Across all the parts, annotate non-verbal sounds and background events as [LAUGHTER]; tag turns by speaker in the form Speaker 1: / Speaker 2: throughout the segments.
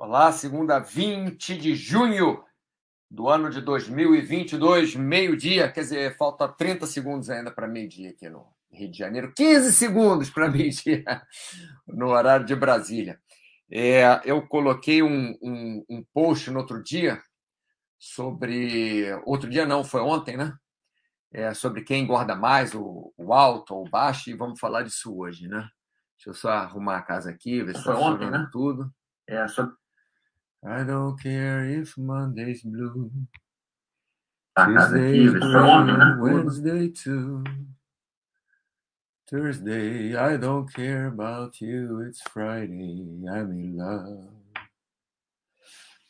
Speaker 1: Olá, segunda 20 de junho do ano de 2022, meio-dia, quer dizer, falta 30 segundos ainda para meio-dia aqui no Rio de Janeiro, 15 segundos para [LAUGHS] meio-dia no horário de Brasília. É, eu coloquei um, um, um post no outro dia sobre. Outro dia não, foi ontem, né? É, sobre quem engorda mais, o, o alto ou o baixo, e vamos falar disso hoje, né? Deixa eu só arrumar a casa aqui, ver se está ontem, né? tudo. É, sobre I don't care if Monday's blue. Tuesday's blue, Wednesday too. Thursday, I don't care about you. It's Friday, I'm in love.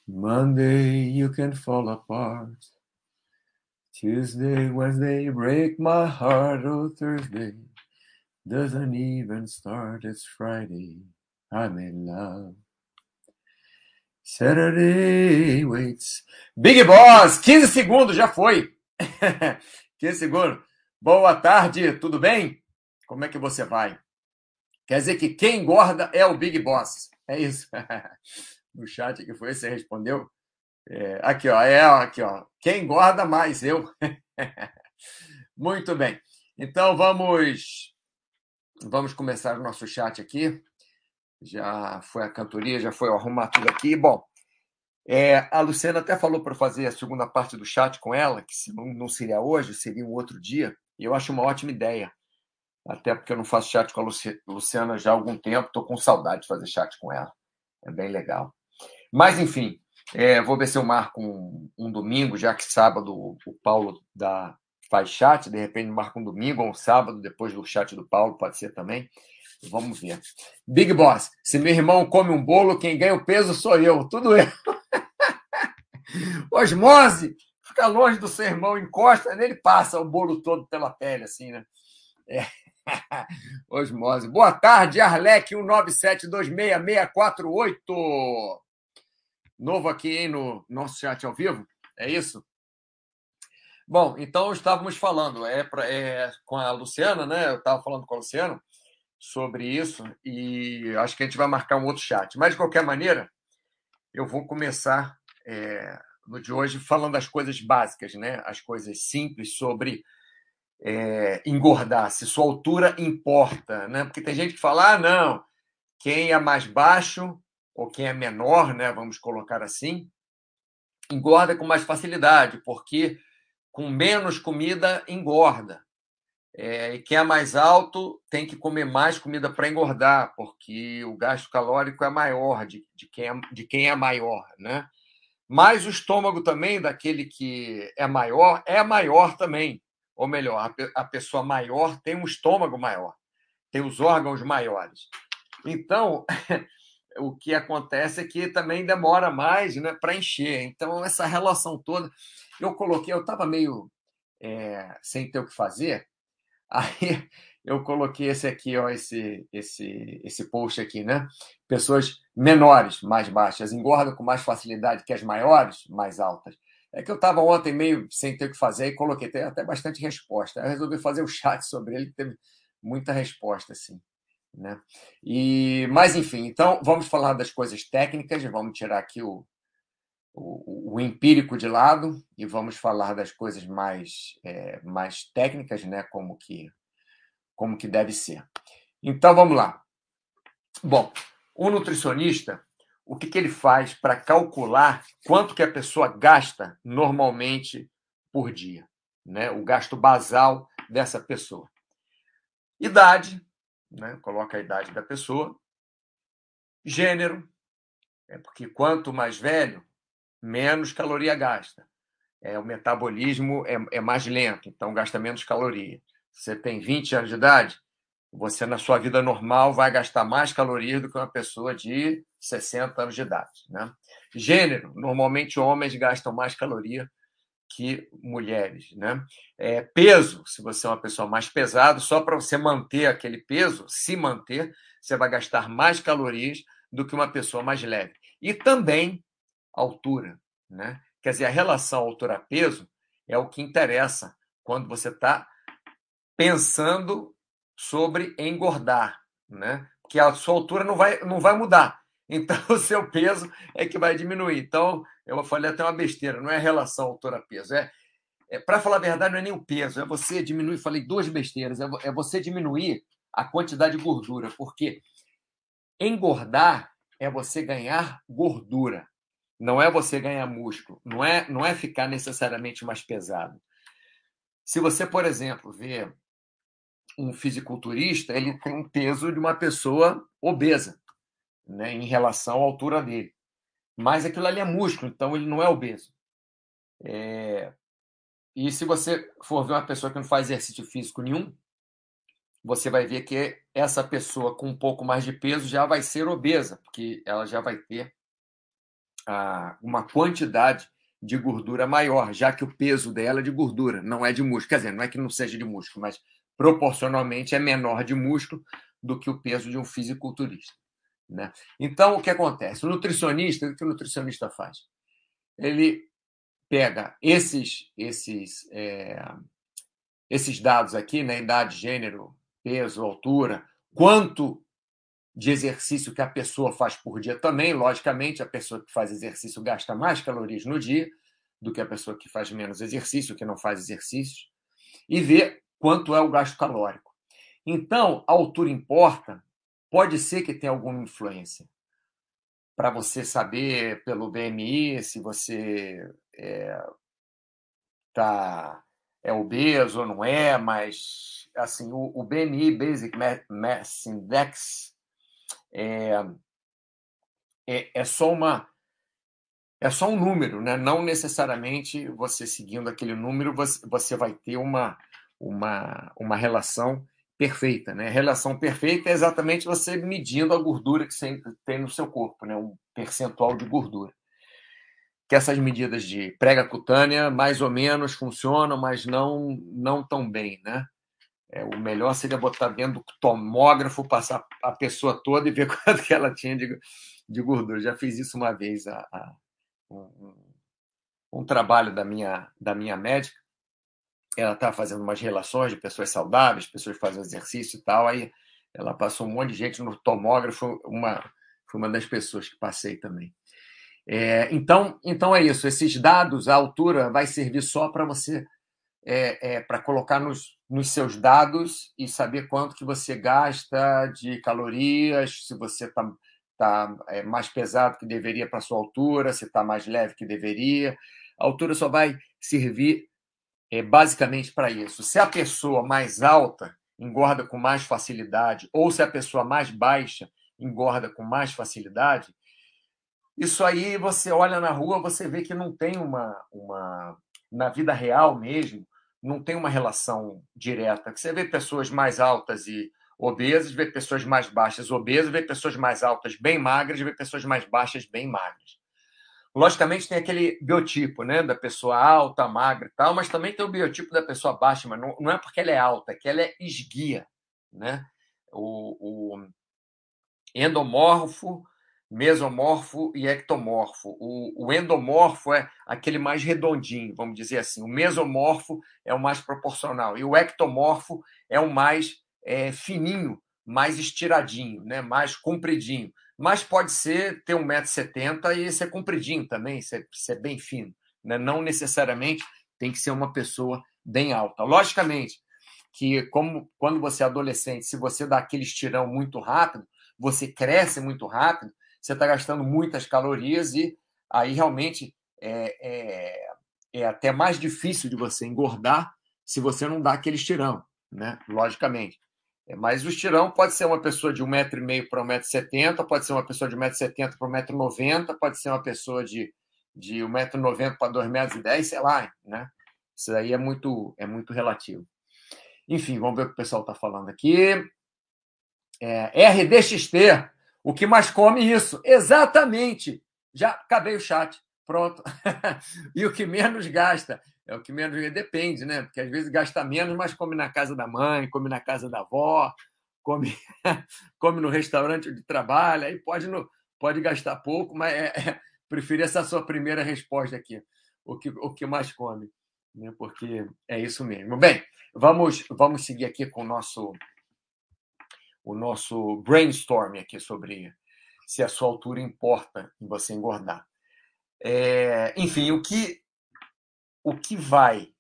Speaker 1: Monday, you can fall apart. Tuesday, Wednesday, you break my heart. Oh, Thursday doesn't even start. It's Friday, I'm in love. Saturday waits. Big Boss, 15 segundos, já foi. [LAUGHS] 15 segundos. Boa tarde, tudo bem? Como é que você vai? Quer dizer que quem engorda é o Big Boss. É isso. [LAUGHS] No chat que foi, você respondeu. É, aqui, ó. É, aqui, ó. Quem engorda mais? Eu. [LAUGHS] Muito bem. Então vamos vamos começar o nosso chat aqui já foi a cantoria, já foi arrumar tudo aqui. Bom, é, a Luciana até falou para fazer a segunda parte do chat com ela, que se não, não seria hoje, seria um outro dia, e eu acho uma ótima ideia. Até porque eu não faço chat com a Luciana já há algum tempo, estou com saudade de fazer chat com ela. É bem legal. Mas, enfim, é, vou ver se eu marco um, um, domingo, já que sábado o Paulo dá, faz chat, de repente marco um domingo ou um sábado, depois do chat do Paulo, pode ser também. Vamos ver. Big Boss, se meu irmão come um bolo, quem ganha o peso sou eu. Tudo eu. [LAUGHS] Osmose, fica longe do seu irmão, encosta nele, passa o bolo todo pela pele, assim, né? É. [LAUGHS] Osmose. Boa tarde, Arlec 197266648. Novo aqui, hein, no nosso chat ao vivo. É isso? Bom, então estávamos falando é, pra, é, com a Luciana, né? Eu estava falando com a Luciana sobre isso e acho que a gente vai marcar um outro chat. Mas, de qualquer maneira, eu vou começar é, no de hoje falando das coisas básicas, né? as coisas simples sobre é, engordar, se sua altura importa. Né? Porque tem gente que fala, ah, não, quem é mais baixo ou quem é menor, né? vamos colocar assim, engorda com mais facilidade, porque com menos comida engorda. É, e quem é mais alto tem que comer mais comida para engordar, porque o gasto calórico é maior de, de, quem é, de quem é maior, né? Mas o estômago também daquele que é maior é maior também. Ou melhor, a, a pessoa maior tem um estômago maior, tem os órgãos maiores. Então, [LAUGHS] o que acontece é que também demora mais né, para encher. Então, essa relação toda. Eu coloquei, eu estava meio é, sem ter o que fazer, Aí eu coloquei esse aqui, ó, esse, esse, esse post aqui, né? Pessoas menores, mais baixas, engordam com mais facilidade que as maiores, mais altas. É que eu estava ontem meio sem ter o que fazer e coloquei até bastante resposta. Eu resolvi fazer o um chat sobre ele, teve muita resposta, assim. Né? E, mas, enfim, então vamos falar das coisas técnicas, vamos tirar aqui o, o, o, empírico de lado e vamos falar das coisas mais, é, mais técnicas, né? Como que, como que deve ser. Então vamos lá. Bom, o nutricionista, o que, que ele faz para calcular quanto que a pessoa gasta normalmente por dia, né? O gasto basal dessa pessoa. Idade, né? Coloca a idade da pessoa. Gênero, é porque quanto mais velho, menos caloria gasta. É, o metabolismo é, é mais lento, então gasta menos caloria. Você tem 20 anos de idade, você na sua vida normal vai gastar mais calorias do que uma pessoa de 60 anos de idade. Né? Gênero, normalmente homens gastam mais caloria que mulheres. Né? É, peso, se você é uma pessoa mais pesada, só para você manter aquele peso, se manter, você vai gastar mais calorias do que uma pessoa mais leve. E também altura. Né? Quer dizer, a relação altura-peso é o que interessa quando você está pensando sobre engordar. Né? Porque a sua altura não vai, não vai mudar. [LAUGHS] então o seu peso é que vai diminuir. Então, eu falei até uma besteira, não é relação altura-peso, é, é para falar a verdade, não é nem o peso, é você diminuir, falei duas besteiras, é, é você diminuir a quantidade de gordura, porque engordar é você ganhar gordura, não é você ganhar músculo, não é, não é ficar necessariamente mais pesado. Se você, por exemplo, vê um fisiculturista, ele tem um peso de uma pessoa obesa, né, em relação à altura dele. Mas aquilo ali é músculo, então ele não é obeso. É... E se você for ver uma pessoa que não faz exercício físico nenhum, você vai ver que essa pessoa com um pouco mais de peso já vai ser obesa, porque ela já vai ter uma quantidade de gordura maior, já que o peso dela é de gordura, não é de músculo. Quer dizer, não é que não seja de músculo, mas proporcionalmente é menor de músculo do que o peso de um fisiculturista. Né? Então, o que acontece? O nutricionista, o que o nutricionista faz? Ele pega esses, esses, é, esses dados aqui, né? idade, gênero, peso, altura, quanto de exercício que a pessoa faz por dia também. Logicamente, a pessoa que faz exercício gasta mais calorias no dia do que a pessoa que faz menos exercício, que não faz exercício, e vê quanto é o gasto calórico. Então, a altura importa, pode ser que tenha alguma influência. Para você saber pelo BMI se você é, tá, é obeso ou não é, mas assim o, o BMI, Basic Mass Index, é, é, é só uma é só um número, né? não necessariamente você seguindo aquele número você, você vai ter uma, uma, uma relação perfeita. Né? Relação perfeita é exatamente você medindo a gordura que você tem no seu corpo, né? um percentual de gordura. Que essas medidas de prega cutânea mais ou menos funcionam, mas não, não tão bem. Né? É, o melhor seria botar dentro do tomógrafo, passar a pessoa toda e ver [LAUGHS] quanto que ela tinha de, de gordura. Já fiz isso uma vez, a, a um, um, trabalho da minha, da minha médica. Ela estava fazendo umas relações de pessoas saudáveis, pessoas fazem exercício e tal. Aí ela passou um monte de gente no tomógrafo, uma, foi uma das pessoas que passei também. É, então, então é isso. Esses dados, a altura vai servir só para você é, é, para colocar nos, nos seus dados e saber quanto que você gasta de calorias, se você está tá, é, mais pesado que deveria para sua altura, se está mais leve que deveria. A altura só vai servir é, basicamente para isso. Se a pessoa mais alta engorda com mais facilidade, ou se a pessoa mais baixa engorda com mais facilidade, isso aí você olha na rua, você vê que não tem uma, uma na vida real mesmo, não tem uma relação direta. Você vê pessoas mais altas e obesas, vê pessoas mais baixas obesas, vê pessoas mais altas bem magras, vê pessoas mais baixas bem magras. Logicamente tem aquele biotipo, né, da pessoa alta, magra e tal, mas também tem o biotipo da pessoa baixa, mas não, não é porque ela é alta, é que ela é esguia, né? O, o endomorfo mesomorfo e ectomorfo. O, o, endomorfo é aquele mais redondinho, vamos dizer assim. O mesomorfo é o mais proporcional. E o ectomorfo é o mais é, fininho, mais estiradinho, né? mais compridinho. Mas pode ser ter 1,70m e ser compridinho também, ser, ser bem fino. Né? Não necessariamente tem que ser uma pessoa bem alta. Logicamente que, como quando você é adolescente, se você dá aquele estirão muito rápido, você cresce muito rápido, você está gastando muitas calorias e aí realmente é, é, é, até mais difícil de você engordar se você não dá aquele estirão, né? logicamente. É, mas o estirão pode ser uma pessoa de 1,5m para 1,70m, pode ser uma pessoa de 1,70m para 1,90m, pode ser uma pessoa de, de 1,90m para 2,10m, sei lá. Né? Isso aí é muito, é muito relativo. Enfim, vamos ver o que o pessoal está falando aqui. É, RDXT, o que mais come isso? Exatamente. Já acabei o chat. Pronto. [LAUGHS] e o que menos gasta? É o que menos depende, né? Porque às vezes gasta menos, mas come na casa da mãe, come na casa da avó, come, [LAUGHS] come no restaurante onde trabalha, aí pode, no, pode gastar pouco, mas é, é, prefiro essa sua primeira resposta aqui. O que, o que mais come, né? Porque é isso mesmo. Bem, vamos, vamos seguir aqui com o nosso o nosso brainstorming aqui sobre, se a sua altura importa em você engordar. É, enfim, o que, o que vai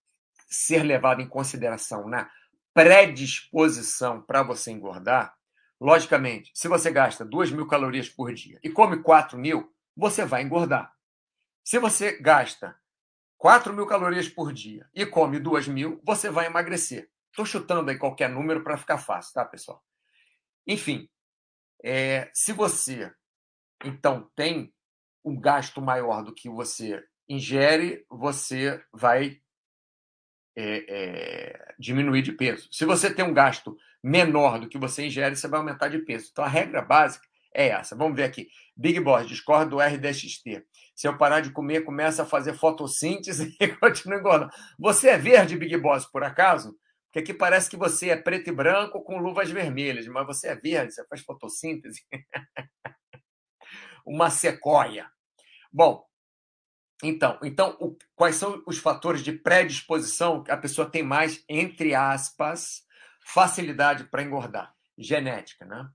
Speaker 1: ser levado em consideração na predisposição para você engordar, logicamente, se você gasta 2 mil calorias por dia e come 4 mil, você vai engordar. Se você gasta 4 mil calorias por dia e come 2 mil, você vai emagrecer. Estou chutando aí qualquer número para ficar fácil, tá, pessoal? Enfim, é, se você então tem um gasto maior do que você ingere, você vai é, é, diminuir de peso. Se você tem um gasto menor do que você ingere, você vai aumentar de peso. Então a regra básica é essa. Vamos ver aqui. Big Boss, discordo do RDXT. Se eu parar de comer, começa a fazer fotossíntese [LAUGHS] e continua engordando. Você é verde, Big Boss, por acaso? Porque aqui parece que você é preto e branco com luvas vermelhas, mas você é verde, você faz fotossíntese. [LAUGHS] Uma sequoia. Bom, então, então o, quais são os fatores de predisposição que a pessoa tem mais, entre aspas, facilidade para engordar? Genética, né?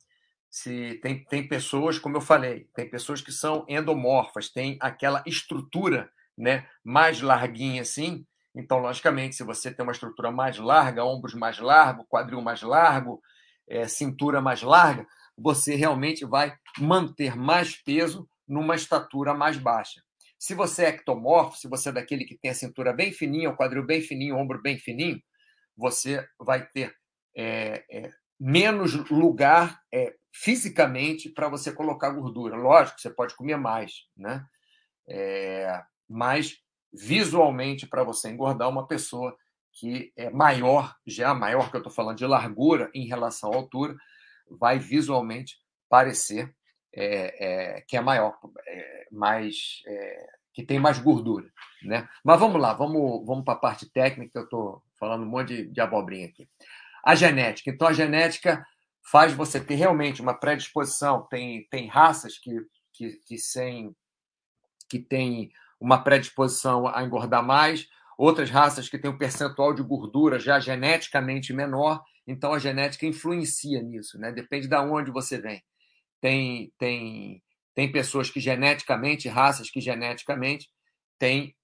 Speaker 1: Se tem, tem pessoas, como eu falei, tem pessoas que são endomorfas, tem aquela estrutura né, mais larguinha assim. Então, logicamente, se você tem uma estrutura mais larga, ombros mais largos, quadril mais largo, é, cintura mais larga, você realmente vai manter mais peso numa estatura mais baixa. Se você é ectomorfo, se você é daquele que tem a cintura bem fininha, o quadril bem fininho, o ombro bem fininho, você vai ter é, é, menos lugar é, fisicamente para você colocar gordura. Lógico, você pode comer mais, né? É, mas visualmente, para você engordar, uma pessoa que é maior, já maior que eu estou falando de largura em relação à altura, vai visualmente parecer é, é, que é maior, é, mais, é, que tem mais gordura. Né? Mas vamos lá, vamos, vamos para a parte técnica, eu estou falando um monte de, de abobrinha aqui. A genética. Então, a genética faz você ter realmente uma predisposição. Tem, tem raças que, que, que, sem, que têm uma predisposição a engordar mais, outras raças que têm um percentual de gordura já geneticamente menor, então a genética influencia nisso, né? Depende de onde você vem. Tem, tem, tem pessoas que geneticamente, raças que geneticamente têm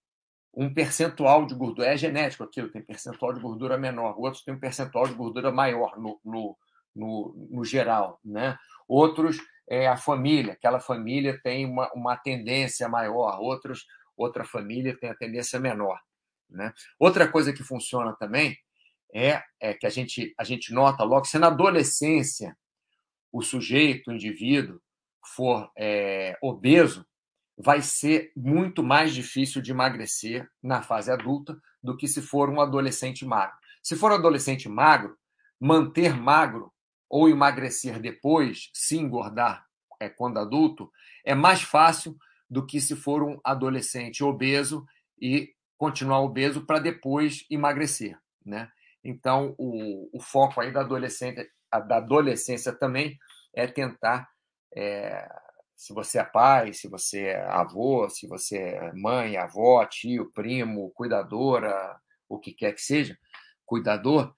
Speaker 1: um percentual de gordura. É genético aquilo, tem percentual de gordura menor. Outros têm um percentual de gordura maior no, no, no, no geral. Né? Outros é a família, aquela família tem uma, uma tendência maior, outros, outra família tem a tendência menor. Né? Outra coisa que funciona também é, é que a gente, a gente nota logo, se na adolescência o sujeito, o indivíduo, for é, obeso, vai ser muito mais difícil de emagrecer na fase adulta do que se for um adolescente magro. Se for um adolescente magro, manter magro ou emagrecer depois, se engordar é, quando adulto, é mais fácil do que se for um adolescente obeso e continuar obeso para depois emagrecer, né? Então, o, o foco aí da adolescência, da adolescência também é tentar é, se você é pai, se você é avô, se você é mãe, avó, tio, primo, cuidadora, o que quer que seja, cuidador,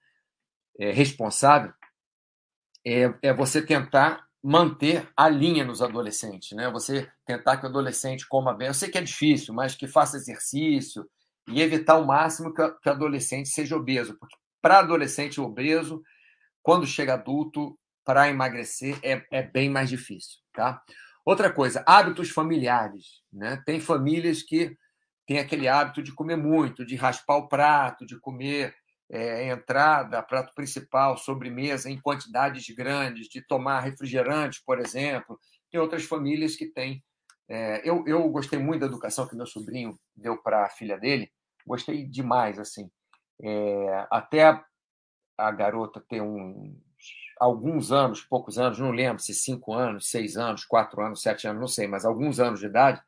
Speaker 1: é, responsável, é, é você tentar manter a linha nos adolescentes, né? Você tentar que o adolescente coma bem. Eu sei que é difícil, mas que faça exercício e evitar ao máximo que, que o adolescente seja obeso, porque para adolescente obeso, quando chega adulto, para emagrecer é, é bem mais difícil, tá? Outra coisa, hábitos familiares. Né? Tem famílias que têm aquele hábito de comer muito, de raspar o prato, de comer é, entrada, prato principal, sobremesa em quantidades grandes, de tomar refrigerante, por exemplo. Tem outras famílias que têm. É, eu, eu gostei muito da educação que meu sobrinho deu para a filha dele, gostei demais, assim. É, até a, a garota ter um alguns anos, poucos anos, não lembro se cinco anos, seis anos, quatro anos, sete anos, não sei, mas alguns anos de idade,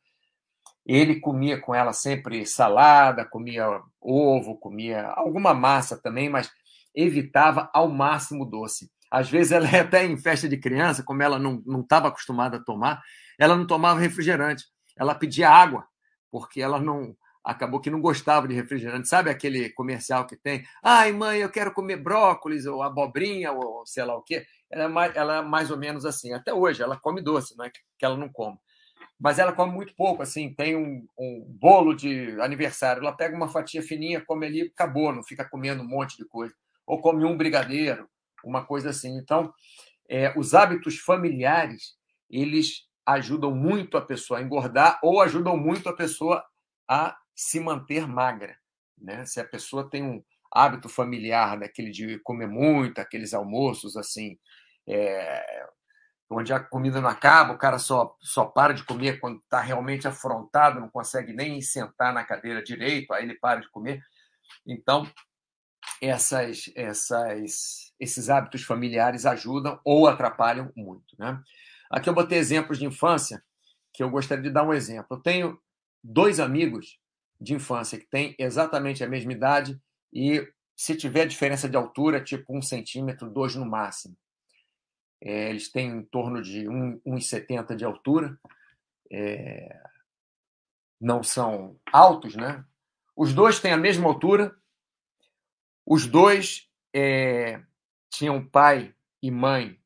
Speaker 1: ele comia com ela sempre salada, comia ovo, comia alguma massa também, mas evitava ao máximo doce. Às vezes ela até em festa de criança, como ela não estava acostumada a tomar, ela não tomava refrigerante, ela pedia água, porque ela não acabou que não gostava de refrigerante. Sabe aquele comercial que tem? Ai, mãe, eu quero comer brócolis ou abobrinha ou sei lá o quê. ela é, mais, ela é mais ou menos assim. Até hoje, ela come doce, não é que ela não come. Mas ela come muito pouco, assim. Tem um, um bolo de aniversário, ela pega uma fatia fininha, come ali, acabou, não fica comendo um monte de coisa. Ou come um brigadeiro, uma coisa assim. Então, é, os hábitos familiares, eles ajudam muito a pessoa a engordar ou ajudam muito a pessoa a se manter magra. Né? Se a pessoa tem um hábito familiar daquele de comer muito, aqueles almoços assim, é, onde a comida não acaba, o cara só, só para de comer quando está realmente afrontado, não consegue nem sentar na cadeira direito, aí ele para de comer. Então, essas, essas, esses hábitos familiares ajudam ou atrapalham muito. Né? Aqui eu botei exemplos de infância que eu gostaria de dar um exemplo. Eu tenho dois amigos de infância que têm exatamente a mesma idade e se tiver diferença de altura, tipo um centímetro, dois no máximo. É, eles têm em torno de 1,70 de altura. É, não são altos, né? Os dois têm a mesma altura. Os dois é, tinham pai e mãe.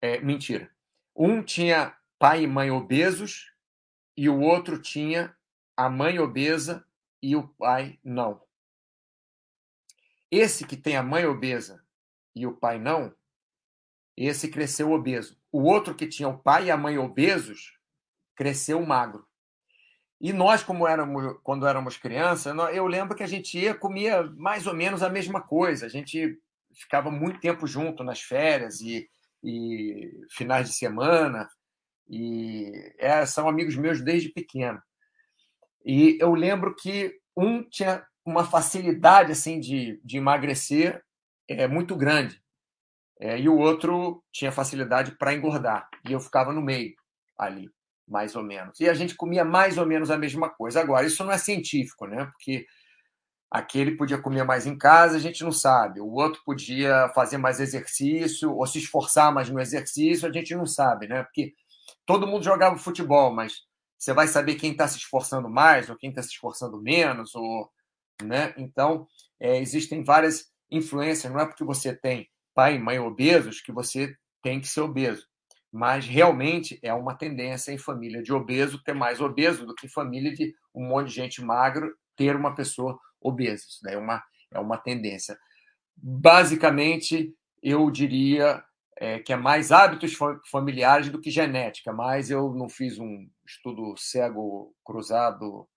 Speaker 1: É, mentira. Um tinha pai e mãe obesos e o outro tinha a mãe obesa e o pai não. Esse que tem a mãe obesa e o pai não, esse cresceu obeso. O outro que tinha o pai e a mãe obesos cresceu magro. E nós, como éramos, quando éramos crianças, eu lembro que a gente ia comia mais ou menos a mesma coisa. A gente ficava muito tempo junto nas férias e, e finais de semana. E é, são amigos meus desde pequeno. E eu lembro que um tinha uma facilidade assim de, de emagrecer é, muito grande. É, e o outro tinha facilidade para engordar. E eu ficava no meio ali, mais ou menos. E a gente comia mais ou menos a mesma coisa. Agora, isso não é científico, né? Porque aquele podia comer mais em casa, a gente não sabe. O outro podia fazer mais exercício ou se esforçar mais no exercício, a gente não sabe, né? Porque todo mundo jogava futebol, mas você vai saber quem está se esforçando mais ou quem está se esforçando menos, ou né? Então, é, existem várias influências. Não é porque você tem pai e mãe obesos que você tem que ser obeso. Mas realmente é uma tendência em família de obeso ter mais obeso do que família de um monte de gente magro ter uma pessoa obesa. Isso daí é uma, é uma tendência. Basicamente, eu diria é, que é mais hábitos familiares do que genética, mas eu não fiz um estudo cego cruzado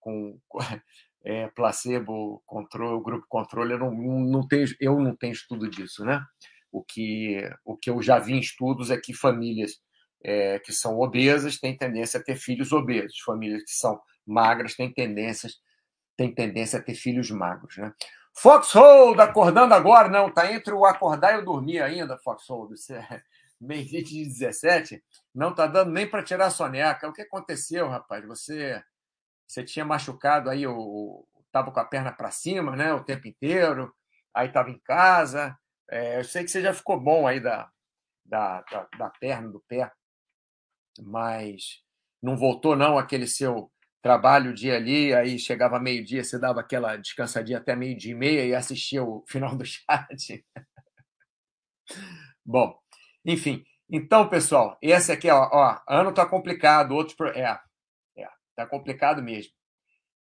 Speaker 1: com [LAUGHS] é, placebo, controle, grupo controle, eu não, não tenho, eu não tenho estudo disso, né? O que, o que eu já vi em estudos é que famílias é, que são obesas têm tendência a ter filhos obesos, famílias que são magras têm tendências têm tendência a ter filhos magros, né? Foxhold, acordando agora, não, tá entre o acordar e o dormir ainda, Foxhold. É [LAUGHS] meio-dia de 17, não tá dando nem para tirar a soneca. O que aconteceu, rapaz? Você você tinha machucado aí, o, estava com a perna para cima, né, o tempo inteiro, aí estava em casa. É, eu sei que você já ficou bom aí da, da, da, da perna, do pé, mas não voltou não aquele seu trabalho o dia ali, aí chegava meio-dia, você dava aquela descansadinha até meio-dia e meia e assistia o [LAUGHS] final do chat. Bom, enfim. Então, pessoal, esse aqui, ó, ó ano tá complicado, outros é, Tá complicado mesmo.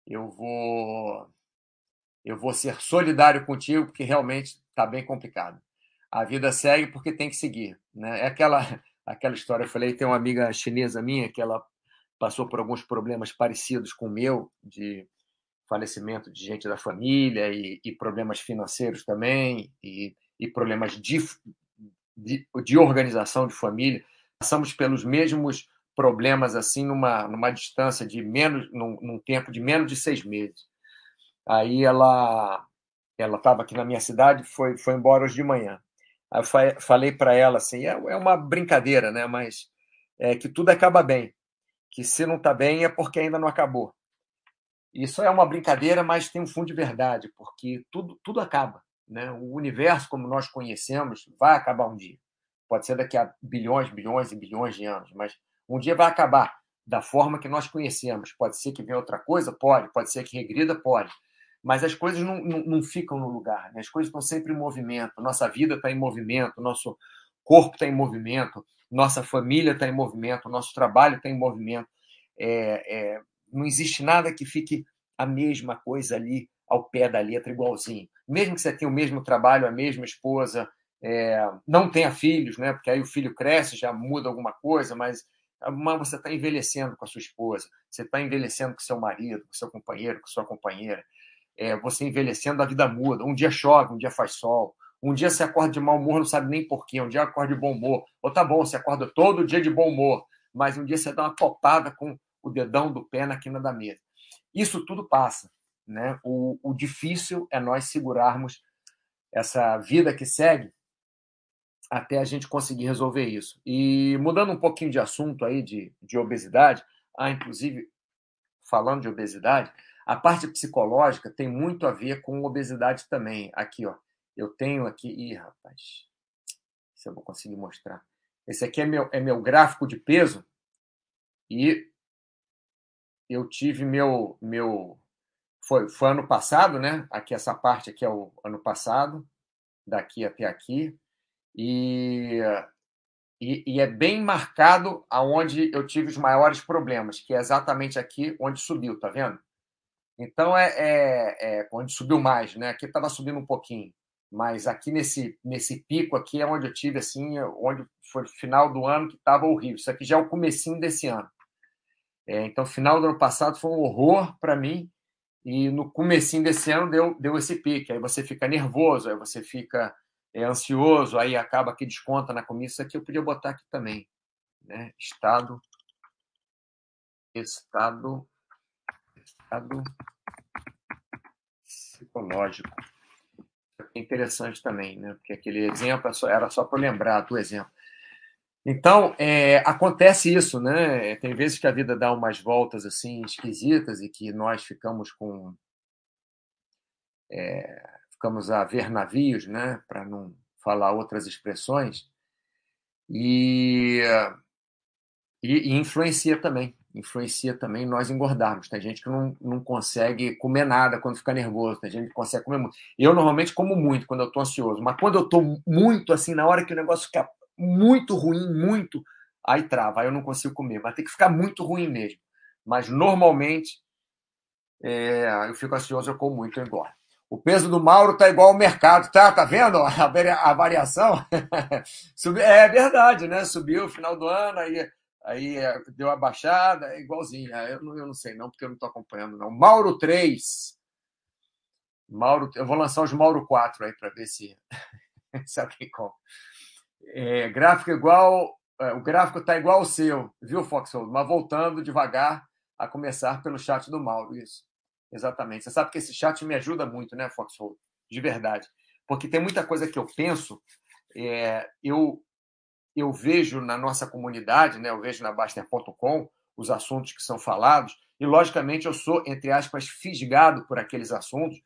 Speaker 1: Eu vou eu vou ser solidário contigo porque realmente está bem complicado. A vida segue porque tem que seguir, né? É aquela [LAUGHS] aquela história, eu falei, tem uma amiga chinesa minha que ela passou por alguns problemas parecidos com o meu de falecimento de gente da família e, e problemas financeiros também e, e problemas de, de, de organização de família. Passamos pelos mesmos problemas assim numa, numa distância de menos, num, num tempo de menos de seis meses. Aí ela ela estava aqui na minha cidade, foi foi embora hoje de manhã. Aí eu falei para ela assim, é, é uma brincadeira, né? Mas é que tudo acaba bem, que se não está bem é porque ainda não acabou. Isso é uma brincadeira, mas tem um fundo de verdade, porque tudo tudo acaba, né? O universo como nós conhecemos vai acabar um dia. Pode ser daqui a bilhões, bilhões e bilhões de anos, mas um dia vai acabar da forma que nós conhecemos. Pode ser que venha outra coisa? Pode. Pode ser que regrida? Pode. Mas as coisas não, não, não ficam no lugar. Né? As coisas estão sempre em movimento. Nossa vida está em movimento. Nosso, corpo está em movimento, nossa família está em movimento, nosso trabalho está em movimento. É, é, não existe nada que fique a mesma coisa ali ao pé da letra, igualzinho. Mesmo que você tenha o mesmo trabalho, a mesma esposa, é, não tenha filhos, né? Porque aí o filho cresce, já muda alguma coisa, mas, mas você está envelhecendo com a sua esposa, você está envelhecendo com seu marido, com seu companheiro, com sua companheira. É, você envelhecendo, a vida muda. Um dia chove, um dia faz sol. Um dia você acorda de mau humor, não sabe nem porquê. Um dia acorda de bom humor. Ou tá bom, você acorda todo dia de bom humor, mas um dia você dá uma topada com o dedão do pé na quina da mesa. Isso tudo passa. Né? O, o difícil é nós segurarmos essa vida que segue até a gente conseguir resolver isso. E mudando um pouquinho de assunto aí de, de obesidade, ah, inclusive falando de obesidade, a parte psicológica tem muito a ver com obesidade também. Aqui, ó, eu tenho aqui, ih, rapaz, se eu vou conseguir mostrar. Esse aqui é meu, é meu gráfico de peso e eu tive meu meu foi, foi ano passado, né? Aqui, essa parte aqui é o ano passado, daqui até aqui. E, e, e, é bem marcado aonde eu tive os maiores problemas, que é exatamente aqui onde subiu, tá vendo? Então é, é, é onde subiu mais, né? Aqui estava subindo um pouquinho, mas aqui nesse nesse pico aqui é onde eu tive assim, onde foi final do ano que estava horrível. Isso aqui já é o comecinho desse ano. É, então, final do ano passado foi um horror para mim e no comecinho desse ano deu, deu esse pique. Aí você fica nervoso, aí você fica é, ansioso, aí acaba que desconta na comida. Isso aqui eu podia botar aqui também. Né? Estado. Estado. Estado psicológico. É interessante também, né? Porque aquele exemplo é era só para lembrar do exemplo. Então, é, acontece isso, né? Tem vezes que a vida dá umas voltas assim esquisitas e que nós ficamos com. É, ficamos a ver navios, né? Para não falar outras expressões. E, e, e, influencia também. Influencia também nós engordarmos. Tem gente que não, não consegue comer nada quando fica nervoso, tem gente que consegue comer muito. Eu normalmente como muito quando eu estou ansioso, mas quando eu estou muito assim, na hora que o negócio fica muito ruim, muito, aí trava, aí eu não consigo comer. Vai ter que ficar muito ruim mesmo. Mas normalmente é, eu fico ansioso, eu como muito, eu engordo. O peso do Mauro tá igual ao mercado, tá? Tá vendo a, variação? [LAUGHS] é verdade, né? Subiu no final do ano, aí, aí é, deu a baixada, é igualzinho. Eu não, eu não sei não, porque eu não estou acompanhando não. Mauro 3. Mauro, eu vou lançar os Mauro 4 aí para ver se, [LAUGHS] se alguém compra. É, gráfico igual, é, o gráfico está igual ao seu, viu, Foxhold? Mas voltando devagar a começar pelo chat do Mauro, isso. Exatamente. Você sabe que esse chat me ajuda muito, né, Foxhold? De verdade. Porque tem muita coisa que eu penso, é, eu, eu vejo na nossa comunidade, né, eu vejo na Baster.com os assuntos que são falados, e logicamente eu sou, entre aspas, fisgado por aqueles assuntos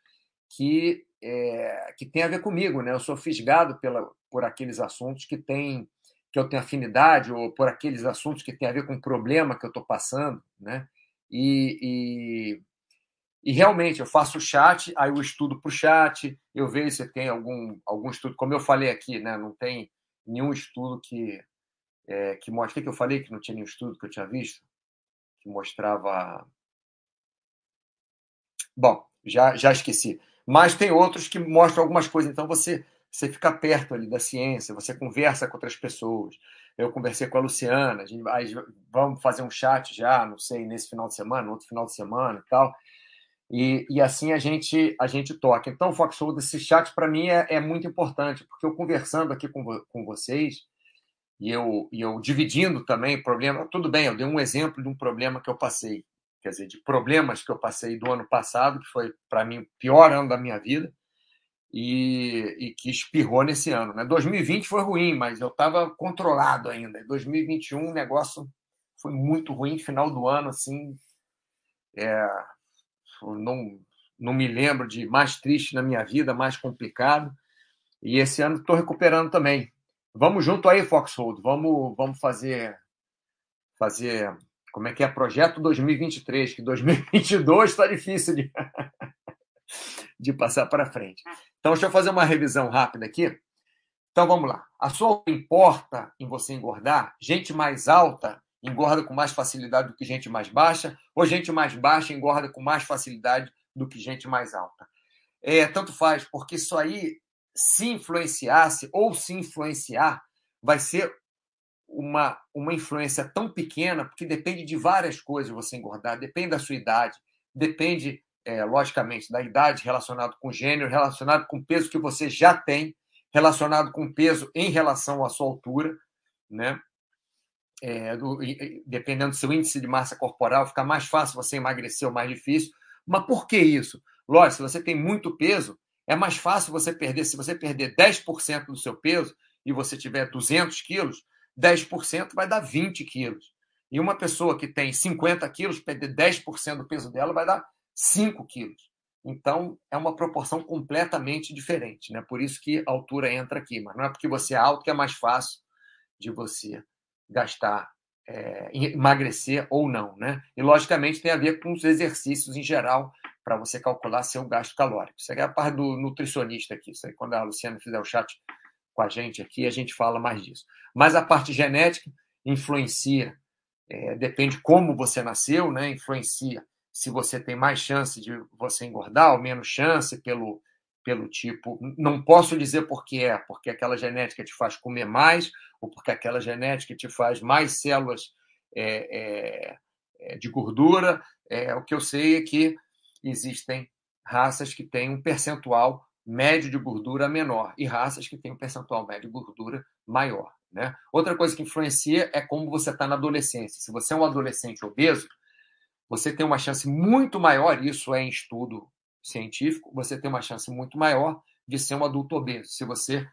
Speaker 1: que, é, que tem a ver comigo, né? Eu sou fisgado pela, por aqueles assuntos que tem que eu tenho afinidade ou por aqueles assuntos que tem a ver com o problema que eu estou passando, né? E, e, e, realmente eu faço o chat, aí eu estudo para o chat, eu vejo se tem algum, algum estudo, como eu falei aqui, né? Não tem nenhum estudo que é, que mostra. O que eu falei que não tinha nenhum estudo que eu tinha visto que mostrava. Bom, já já esqueci. Mas tem outros que mostram algumas coisas. Então você você fica perto ali da ciência, você conversa com outras pessoas. Eu conversei com a Luciana, a gente vai, vamos fazer um chat já, não sei, nesse final de semana, outro final de semana e tal. E, e assim a gente a gente toca. Então, Foxhold, esse chat para mim é, é, muito importante, porque eu conversando aqui com, com vocês e eu, e eu dividindo também problema. Tudo bem, eu dei um exemplo de um problema que eu passei, quer dizer, de problemas que eu passei do ano passado, que foi para mim o pior ano da minha vida e, e, que espirrou nesse ano. Né? 2020 foi ruim, mas eu estava controlado ainda. 2021 o negócio foi muito ruim, final do ano, assim, é, não, não me lembro de mais triste na minha vida, mais complicado. E esse ano estou recuperando também. Vamos junto aí, Foxhold. Vamos, vamos fazer, fazer, como é que é, projeto 2023, que 2022 está difícil de, [LAUGHS] de passar para frente. Então, deixa eu fazer uma revisão rápida aqui. Então vamos lá. A sua importa em você engordar? Gente mais alta engorda com mais facilidade do que gente mais baixa, ou gente mais baixa engorda com mais facilidade do que gente mais alta. É, tanto faz, porque isso aí, se influenciasse ou se influenciar, vai ser uma, uma influência tão pequena, porque depende de várias coisas você engordar, depende da sua idade, depende, é, logicamente, da idade relacionado com gênero, relacionado com o peso que você já tem, relacionado com o peso em relação à sua altura, né? É, do, dependendo do seu índice de massa corporal, fica mais fácil você emagrecer ou mais difícil. Mas por que isso? Lógico, se você tem muito peso, é mais fácil você perder. Se você perder 10% do seu peso e você tiver 200 quilos, 10% vai dar 20 quilos. E uma pessoa que tem 50 quilos, perder 10% do peso dela vai dar 5 quilos. Então, é uma proporção completamente diferente. Né? Por isso que a altura entra aqui. Mas não é porque você é alto que é mais fácil de você gastar, é, emagrecer ou não. Né? E, logicamente, tem a ver com os exercícios em geral para você calcular seu gasto calórico. Isso é a parte do nutricionista aqui. Isso aí, quando a Luciana fizer o chat com a gente aqui, a gente fala mais disso. Mas a parte genética influencia, é, depende como você nasceu, né? influencia se você tem mais chance de você engordar ou menos chance pelo, pelo tipo. Não posso dizer por que é, porque aquela genética te faz comer mais, ou porque aquela genética te faz mais células é, é, é de gordura. É, o que eu sei é que existem raças que têm um percentual médio de gordura menor e raças que têm um percentual médio de gordura maior. Né? Outra coisa que influencia é como você está na adolescência. Se você é um adolescente obeso, você tem uma chance muito maior, isso é em estudo científico, você tem uma chance muito maior de ser um adulto obeso. Se você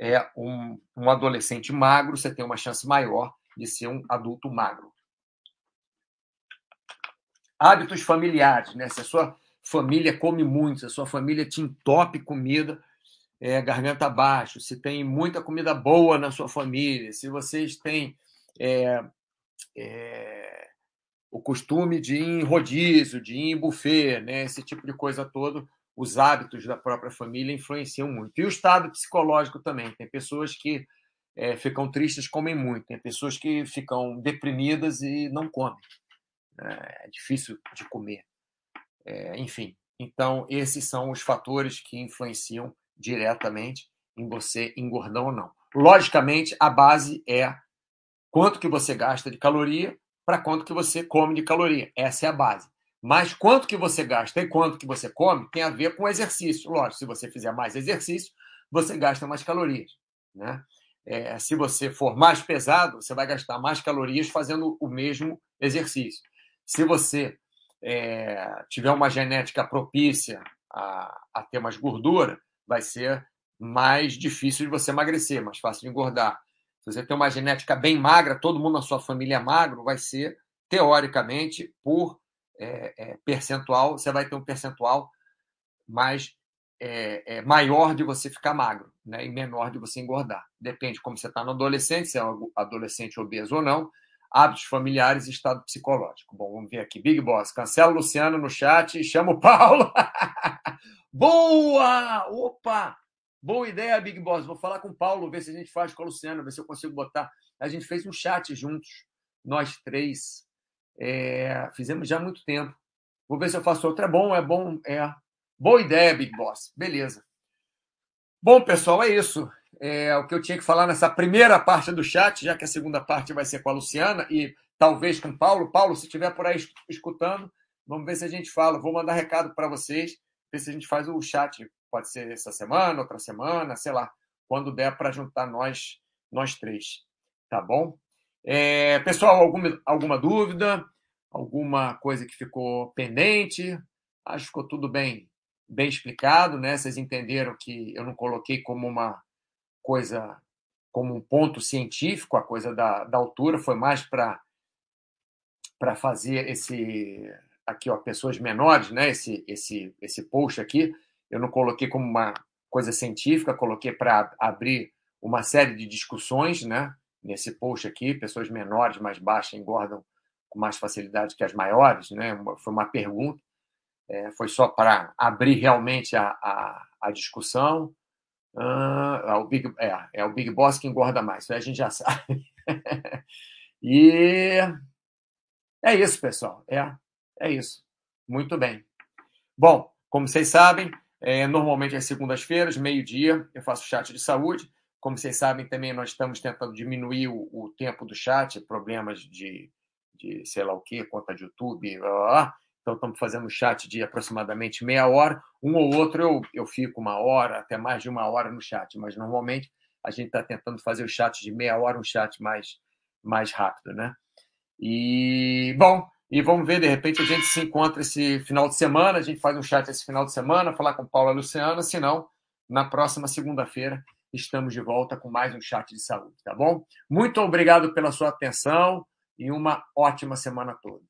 Speaker 1: é um, um adolescente magro, você tem uma chance maior de ser um adulto magro. Hábitos familiares, né? Se a sua família come muito, se a sua família te entope comida, é, garganta abaixo, se tem muita comida boa na sua família, se vocês têm é, é, o costume de ir em rodízio, de ir em buffet, né, esse tipo de coisa toda, os hábitos da própria família influenciam muito. E o estado psicológico também. Tem pessoas que é, ficam tristes, comem muito. Tem pessoas que ficam deprimidas e não comem. É, é difícil de comer. É, enfim, então esses são os fatores que influenciam diretamente em você engordar ou não. Logicamente, a base é quanto que você gasta de caloria para quanto que você come de caloria. Essa é a base. Mas quanto que você gasta e quanto que você come tem a ver com exercício. Lógico, se você fizer mais exercício, você gasta mais calorias. Né? É, se você for mais pesado, você vai gastar mais calorias fazendo o mesmo exercício. Se você é, tiver uma genética propícia a, a ter mais gordura, vai ser mais difícil de você emagrecer, mais fácil de engordar. Se você tem uma genética bem magra, todo mundo na sua família é magro, vai ser, teoricamente, por é, é, percentual, você vai ter um percentual mais é, é maior de você ficar magro né, e menor de você engordar. Depende como você está no adolescente, se é um adolescente obeso ou não, hábitos familiares e estado psicológico. Bom, vamos ver aqui. Big Boss, cancela o Luciano no chat e chama o Paulo. [LAUGHS] Boa! Opa! Boa ideia, Big Boss. Vou falar com o Paulo, ver se a gente faz com o Luciano, ver se eu consigo botar. A gente fez um chat juntos, nós três. É... fizemos já há muito tempo. Vou ver se eu faço outro. É bom, é bom, é. Boa ideia, Big Boss. Beleza. Bom, pessoal, é isso é, o que eu tinha que falar nessa primeira parte do chat, já que a segunda parte vai ser com a Luciana e talvez com o Paulo. Paulo, se estiver por aí escutando, vamos ver se a gente fala. Vou mandar recado para vocês, ver se a gente faz o chat. Pode ser essa semana, outra semana, sei lá, quando der para juntar nós, nós três. Tá bom? É, pessoal, alguma, alguma dúvida? Alguma coisa que ficou pendente? Acho que ficou tudo bem, bem explicado, né? Vocês entenderam que eu não coloquei como uma coisa como um ponto científico, a coisa da, da altura, foi mais para para fazer esse aqui ó pessoas menores né esse esse esse post aqui eu não coloquei como uma coisa científica coloquei para abrir uma série de discussões né nesse post aqui pessoas menores mais baixas engordam com mais facilidade que as maiores né foi uma pergunta é, foi só para abrir realmente a, a, a discussão Ah, o Big, é, é o Big Boss que engorda mais, isso aí a gente já [LAUGHS] sabe. e é isso, pessoal. É, é isso. Muito bem. Bom, como vocês sabem, é, normalmente às segundas-feiras, meio-dia, eu faço chat de saúde. Como vocês sabem, também nós estamos tentando diminuir o, o tempo do chat, problemas de, de sei lá o quê, conta de YouTube, blá, blá, blá. Então, estamos fazendo um chat de aproximadamente meia hora. Um ou outro eu, eu fico uma hora, até mais de uma hora no chat, mas normalmente a gente está tentando fazer o chat de meia hora, um chat mais, mais rápido, né? E, bom, e vamos ver, de repente a gente se encontra esse final de semana, a gente faz um chat esse final de semana, falar com Paula Luciana, se não, na próxima segunda-feira estamos de volta com mais um chat de saúde, tá bom? Muito obrigado pela sua atenção e uma ótima semana toda.